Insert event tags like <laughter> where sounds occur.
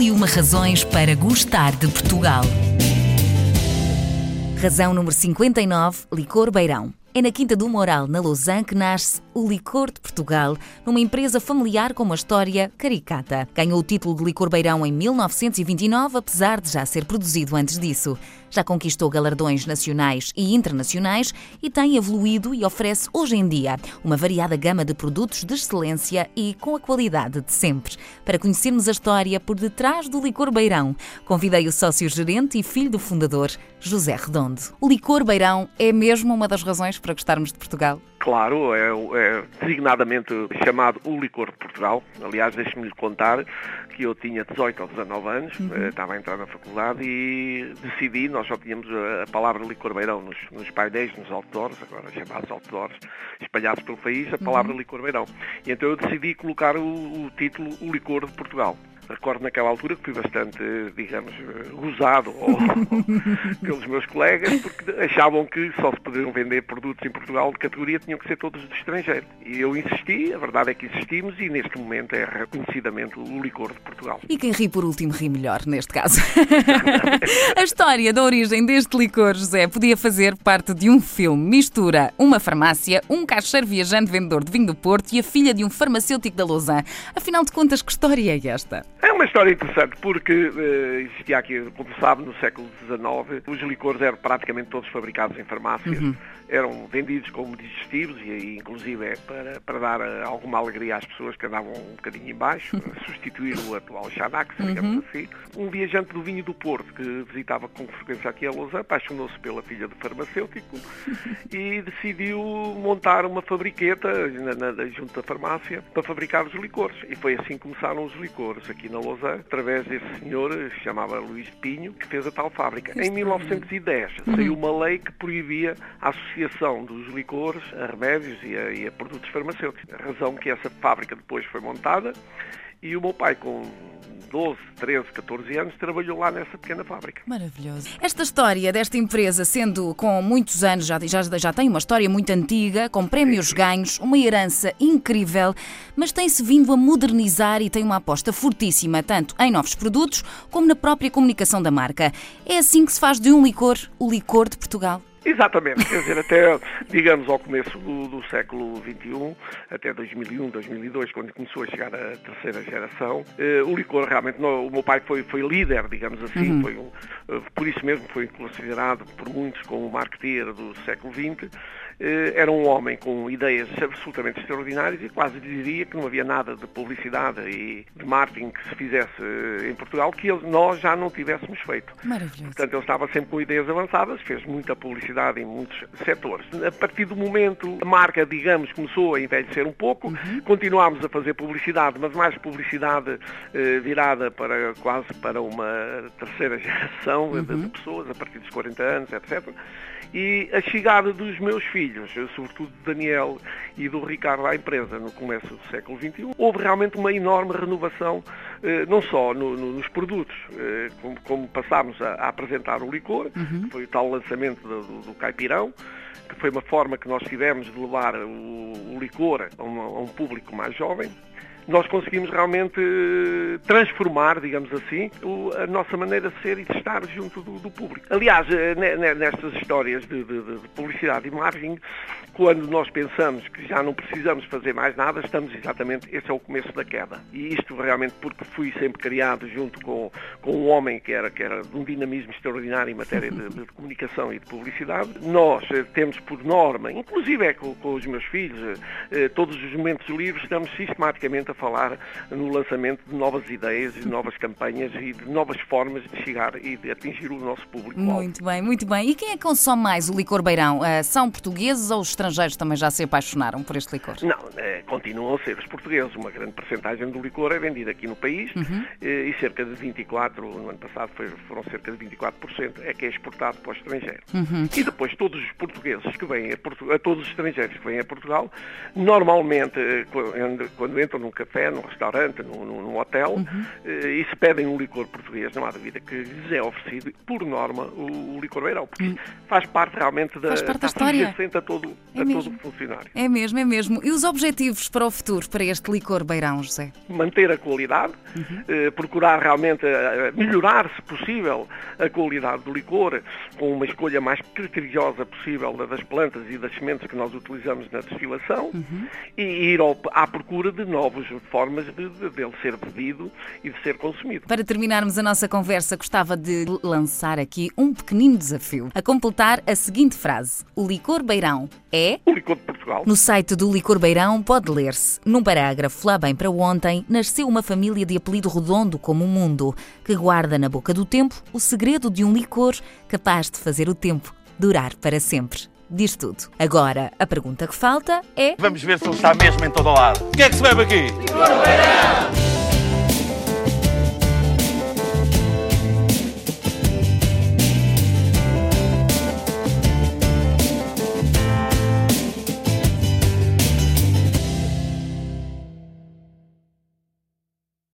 E uma razões para gostar de Portugal. Razão número 59, Licor Beirão. É na Quinta do Moral, na Lausanne, que nasce o Licor de Portugal, numa empresa familiar com uma história caricata. Ganhou o título de Licor Beirão em 1929, apesar de já ser produzido antes disso. Já conquistou galardões nacionais e internacionais e tem evoluído e oferece hoje em dia uma variada gama de produtos de excelência e com a qualidade de sempre. Para conhecermos a história por detrás do Licor Beirão, convidei o sócio-gerente e filho do fundador, José Redondo. O Licor Beirão é mesmo uma das razões para gostarmos de Portugal? Claro, é, é designadamente chamado o licor de Portugal. Aliás, deixe-me lhe contar que eu tinha 18 ou 19 anos, uhum. Eh, estava a entrar na faculdade e decidi, nós só tínhamos a palavra licor beirão nos, nos painéis, nos outdoors, agora chamados outdoors, espalhados pelo país, a palavra uhum. licor beirão. E então eu decidi colocar o, o título O Licor de Portugal recordo naquela altura que fui bastante, digamos, gozado <laughs> pelos meus colegas, porque achavam que só se poderiam vender produtos em Portugal de categoria tinham que ser todos do estrangeiro. E eu insisti, a verdade é que insistimos e neste momento é reconhecidamente o licor de Portugal. E quem ri por último ri melhor, neste caso. <laughs> a história da origem deste licor, José, podia fazer parte de um filme. Mistura uma farmácia, um caixeiro viajante vendedor de vinho do Porto e a filha de um farmacêutico da Lausanne. Afinal de contas, que história é esta? É uma história interessante porque uh, existia aqui, como sabe, no século XIX, os licores eram praticamente todos fabricados em farmácias. Uhum eram vendidos como digestivos e aí inclusive é para, para dar eh, alguma alegria às pessoas que andavam um bocadinho embaixo, <laughs> substituir o atual Xanax, digamos uhum. assim. Um viajante do vinho do Porto que visitava com frequência aqui a Lausanne apaixonou-se pela filha do farmacêutico <laughs> e decidiu montar uma fabriqueta na, na, junto da farmácia para fabricar os licores. E foi assim que começaram os licores aqui na Lausanne, através desse senhor, que se chamava Luís Pinho, que fez a tal fábrica. Em 1910 uhum. saiu uma lei que proibia a associação associação dos licores a remédios e a, e a produtos farmacêuticos. A razão que essa fábrica depois foi montada e o meu pai, com 12, 13, 14 anos, trabalhou lá nessa pequena fábrica. Maravilhoso. Esta história desta empresa, sendo com muitos anos, já, já, já tem uma história muito antiga, com prémios ganhos, uma herança incrível, mas tem-se vindo a modernizar e tem uma aposta fortíssima, tanto em novos produtos como na própria comunicação da marca. É assim que se faz de um licor o licor de Portugal. Exatamente, quer dizer, até, digamos, ao começo do, do, século XXI, até 2001, 2002, quando começou a chegar a terceira geração, eh, o licor realmente, não, o meu pai foi, foi líder, digamos assim, uhum. foi um, por isso mesmo foi considerado por muitos como o marketeer do século XX, eh, era um homem com ideias absolutamente extraordinárias e quase diria que não havia nada de publicidade e de marketing que se fizesse eh, em Portugal que nós já não tivéssemos feito. Maravilhoso. Portanto, ele estava sempre com ideias avançadas, fez muita publicidade em muitos setores. A partir do momento, a marca, digamos, começou a envelhecer um pouco, uhum. continuámos a fazer publicidade, mas mais publicidade eh, virada para quase para uma terceira <laughs> geração uhum. de, de pessoas, a partir dos 40 anos, etc. E a chegada dos meus filhos, sobretudo do Daniel e do Ricardo à empresa no começo do século XXI, houve realmente uma enorme renovação, eh, não só no, no, nos produtos, eh, como, como, passámos a, a, apresentar o licor, uhum. que foi o tal lançamento do, do, do caipirão, que foi uma forma que nós tivemos de levar o, o licor a, uma, a um público mais jovem, nós conseguimos realmente eh, transformar, digamos assim, a nossa maneira de ser e de estar junto do, do público. Aliás, eh, nestas histórias de, de, de, publicidade e marketing, quando nós pensamos que já não precisamos fazer mais nada, estamos exatamente, esse é o começo da queda. E isto realmente porque fui sempre criado junto com, com um homem que era, que era de um dinamismo extraordinário em matéria de, de comunicação e de publicidade. Nós eh, temos por norma, inclusive é com, com os meus filhos, todos os momentos livres, estamos sistematicamente a falar no lançamento de novas ideias, de novas campanhas e de novas formas de chegar e de atingir o nosso público. Muito bem, muito bem. E quem é que consome mais o licor beirão? Uh, são portugueses ou os estrangeiros também já se apaixonaram por este licor? Não, é, continuam a ser os portugueses. Uma grande porcentagem do licor é vendida aqui no país uhum. Eh, e cerca de 24, no ano passado foram cerca de 24% é que é exportado para o estrangeiro. Uhum. E depois todos os portugueses que vêm a, Portugal, todos os estrangeiros que vêm a Portugal, normalmente quando entram num café café, num restaurante, num, num hotel, uhum. e se pedem um licor português, não há dúvida que lhes é oferecido, por norma, o, o licor beirão, porque uhum. faz parte realmente da, faz parte da história. a todo, é a todo funcionário. É mesmo, é mesmo. E os objetivos para o futuro, para este licor beirão, José? Manter a qualidade, uhum. eh, procurar realmente eh, melhorar, se possível, a qualidade do licor, com uma escolha mais criteriosa possível das plantas e das sementes que nós utilizamos na destilação, uhum. e ir ao, à procura de novas formas de, de, de ele ser bebido e de ser consumido. Para terminarmos a nossa conversa, gostava de lançar aqui um pequenino desafio, a completar a seguinte frase: O licor beirão é. O licor de Portugal. No site do Licor Beirão pode ler-se: Num parágrafo lá bem para ontem, nasceu uma família de apelido redondo como o mundo, que guarda na boca do tempo o segredo de um licor capaz de fazer o tempo durar para sempre diz tudo. Agora, a pergunta que falta é. Vamos ver se ele está mesmo em todo o lado. O que é que se bebe aqui? Licor Beirão!